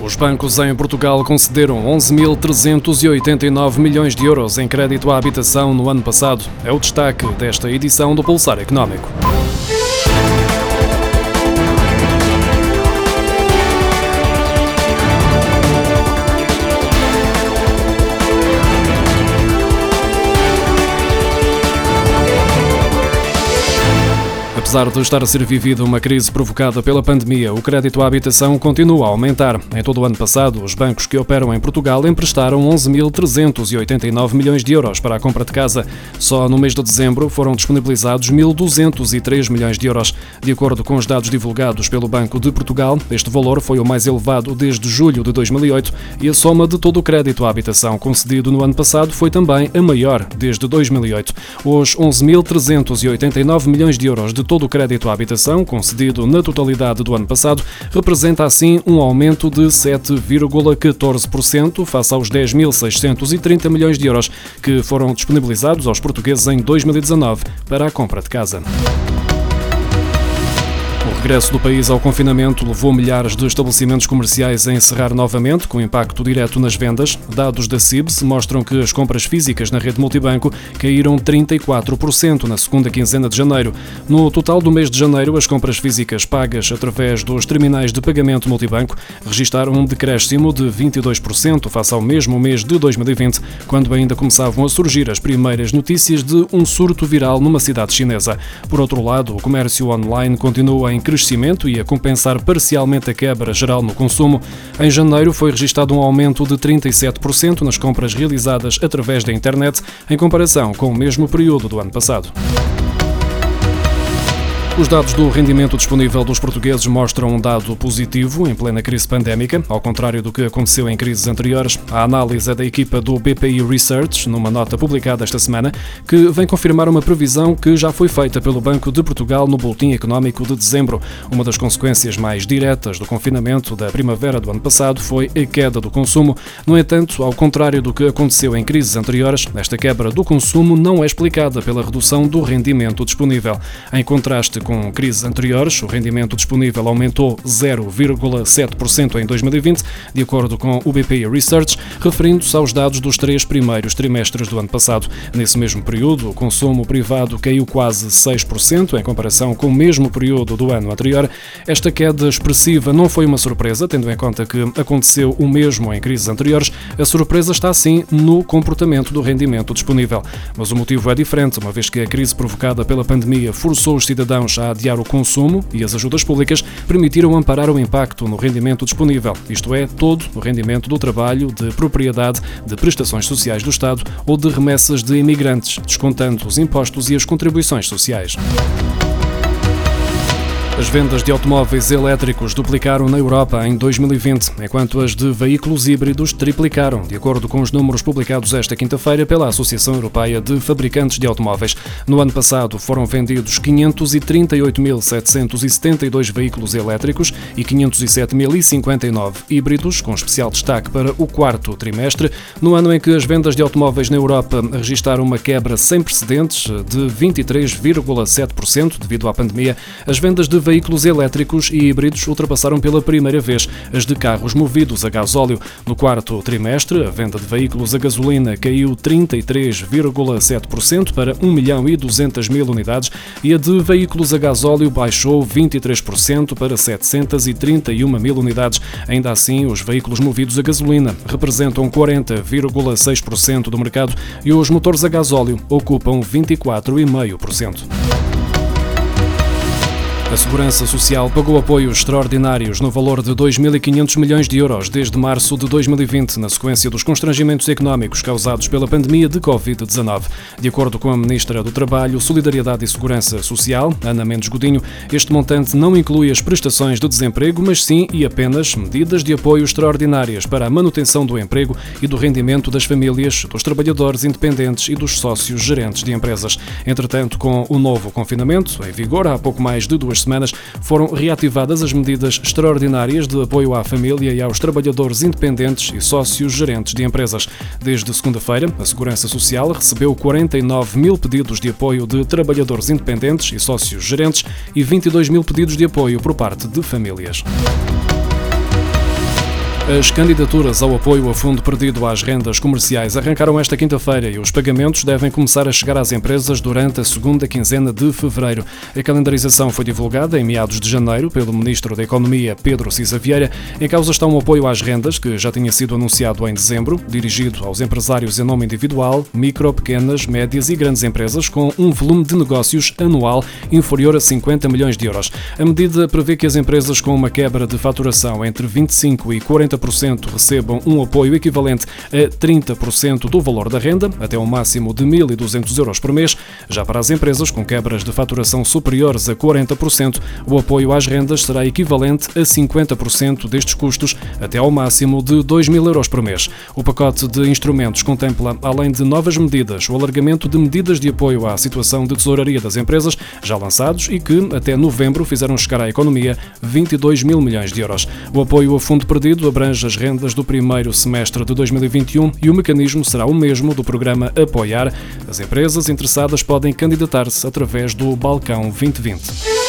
Os bancos em Portugal concederam 11.389 milhões de euros em crédito à habitação no ano passado. É o destaque desta edição do Pulsar Económico. Apesar de estar a ser vivida uma crise provocada pela pandemia, o crédito à habitação continua a aumentar. Em todo o ano passado, os bancos que operam em Portugal emprestaram 11.389 milhões de euros para a compra de casa. Só no mês de dezembro foram disponibilizados 1.203 milhões de euros. De acordo com os dados divulgados pelo Banco de Portugal, este valor foi o mais elevado desde julho de 2008 e a soma de todo o crédito à habitação concedido no ano passado foi também a maior desde 2008. Os 11.389 milhões de euros de todo todo o crédito à habitação concedido na totalidade do ano passado representa assim um aumento de 7,14% face aos 10.630 milhões de euros que foram disponibilizados aos portugueses em 2019 para a compra de casa regresso do país ao confinamento levou milhares de estabelecimentos comerciais a encerrar novamente, com impacto direto nas vendas. Dados da CIBS mostram que as compras físicas na rede multibanco caíram 34% na segunda quinzena de janeiro. No total do mês de janeiro, as compras físicas pagas através dos terminais de pagamento multibanco registaram um decréscimo de 22% face ao mesmo mês de 2020, quando ainda começavam a surgir as primeiras notícias de um surto viral numa cidade chinesa. Por outro lado, o comércio online continua em crescimento crescimento e a compensar parcialmente a quebra geral no consumo, em janeiro foi registado um aumento de 37% nas compras realizadas através da internet, em comparação com o mesmo período do ano passado. Os dados do rendimento disponível dos portugueses mostram um dado positivo em plena crise pandémica, ao contrário do que aconteceu em crises anteriores. A análise é da equipa do BPI Research, numa nota publicada esta semana, que vem confirmar uma previsão que já foi feita pelo Banco de Portugal no Boletim Económico de dezembro. Uma das consequências mais diretas do confinamento da primavera do ano passado foi a queda do consumo. No entanto, ao contrário do que aconteceu em crises anteriores, esta quebra do consumo não é explicada pela redução do rendimento disponível. Em contraste com crises anteriores, o rendimento disponível aumentou 0,7% em 2020, de acordo com o BPI Research, referindo-se aos dados dos três primeiros trimestres do ano passado. Nesse mesmo período, o consumo privado caiu quase 6% em comparação com o mesmo período do ano anterior. Esta queda expressiva não foi uma surpresa, tendo em conta que aconteceu o mesmo em crises anteriores. A surpresa está sim no comportamento do rendimento disponível. Mas o motivo é diferente, uma vez que a crise provocada pela pandemia forçou os cidadãos a adiar o consumo e as ajudas públicas permitiram amparar o impacto no rendimento disponível, isto é, todo o rendimento do trabalho, de propriedade, de prestações sociais do Estado ou de remessas de imigrantes, descontando os impostos e as contribuições sociais. As vendas de automóveis elétricos duplicaram na Europa em 2020, enquanto as de veículos híbridos triplicaram, de acordo com os números publicados esta quinta-feira pela Associação Europeia de Fabricantes de Automóveis. No ano passado foram vendidos 538.772 veículos elétricos e 507.059 híbridos, com especial destaque para o quarto trimestre, no ano em que as vendas de automóveis na Europa registaram uma quebra sem precedentes de 23,7% devido à pandemia. As vendas de veículos elétricos e híbridos ultrapassaram pela primeira vez as de carros movidos a gasóleo. No quarto trimestre, a venda de veículos a gasolina caiu 33,7% para 1 milhão e 200 mil unidades e a de veículos a gasóleo baixou 23% para 731 mil unidades. Ainda assim, os veículos movidos a gasolina representam 40,6% do mercado e os motores a gasóleo ocupam 24,5%. A Segurança Social pagou apoios extraordinários no valor de 2.500 milhões de euros desde março de 2020, na sequência dos constrangimentos económicos causados pela pandemia de Covid-19. De acordo com a Ministra do Trabalho, Solidariedade e Segurança Social, Ana Mendes Godinho, este montante não inclui as prestações de desemprego, mas sim e apenas medidas de apoio extraordinárias para a manutenção do emprego e do rendimento das famílias, dos trabalhadores independentes e dos sócios gerentes de empresas. Entretanto, com o novo confinamento, em vigor há pouco mais de duas últimas semanas foram reativadas as medidas extraordinárias de apoio à família e aos trabalhadores independentes e sócios gerentes de empresas. Desde segunda-feira, a Segurança Social recebeu 49 mil pedidos de apoio de trabalhadores independentes e sócios gerentes e 22 mil pedidos de apoio por parte de famílias. As candidaturas ao apoio a fundo perdido às rendas comerciais arrancaram esta quinta-feira e os pagamentos devem começar a chegar às empresas durante a segunda quinzena de fevereiro. A calendarização foi divulgada em meados de janeiro pelo Ministro da Economia, Pedro Cisa Vieira. Em causa está um apoio às rendas, que já tinha sido anunciado em dezembro, dirigido aos empresários em nome individual, micro, pequenas, médias e grandes empresas com um volume de negócios anual inferior a 50 milhões de euros. A medida prevê que as empresas com uma quebra de faturação entre 25% e 40% 40% recebam um apoio equivalente a 30% do valor da renda, até um máximo de 1.200 euros por mês. Já para as empresas com quebras de faturação superiores a 40%, o apoio às rendas será equivalente a 50% destes custos, até ao máximo de 2.000 euros por mês. O pacote de instrumentos contempla, além de novas medidas, o alargamento de medidas de apoio à situação de tesouraria das empresas, já lançados e que, até novembro, fizeram chegar à economia 22 mil milhões de euros. O apoio a fundo perdido abrange abrange as rendas do primeiro semestre de 2021 e o mecanismo será o mesmo do programa Apoiar. As empresas interessadas podem candidatar-se através do Balcão 2020.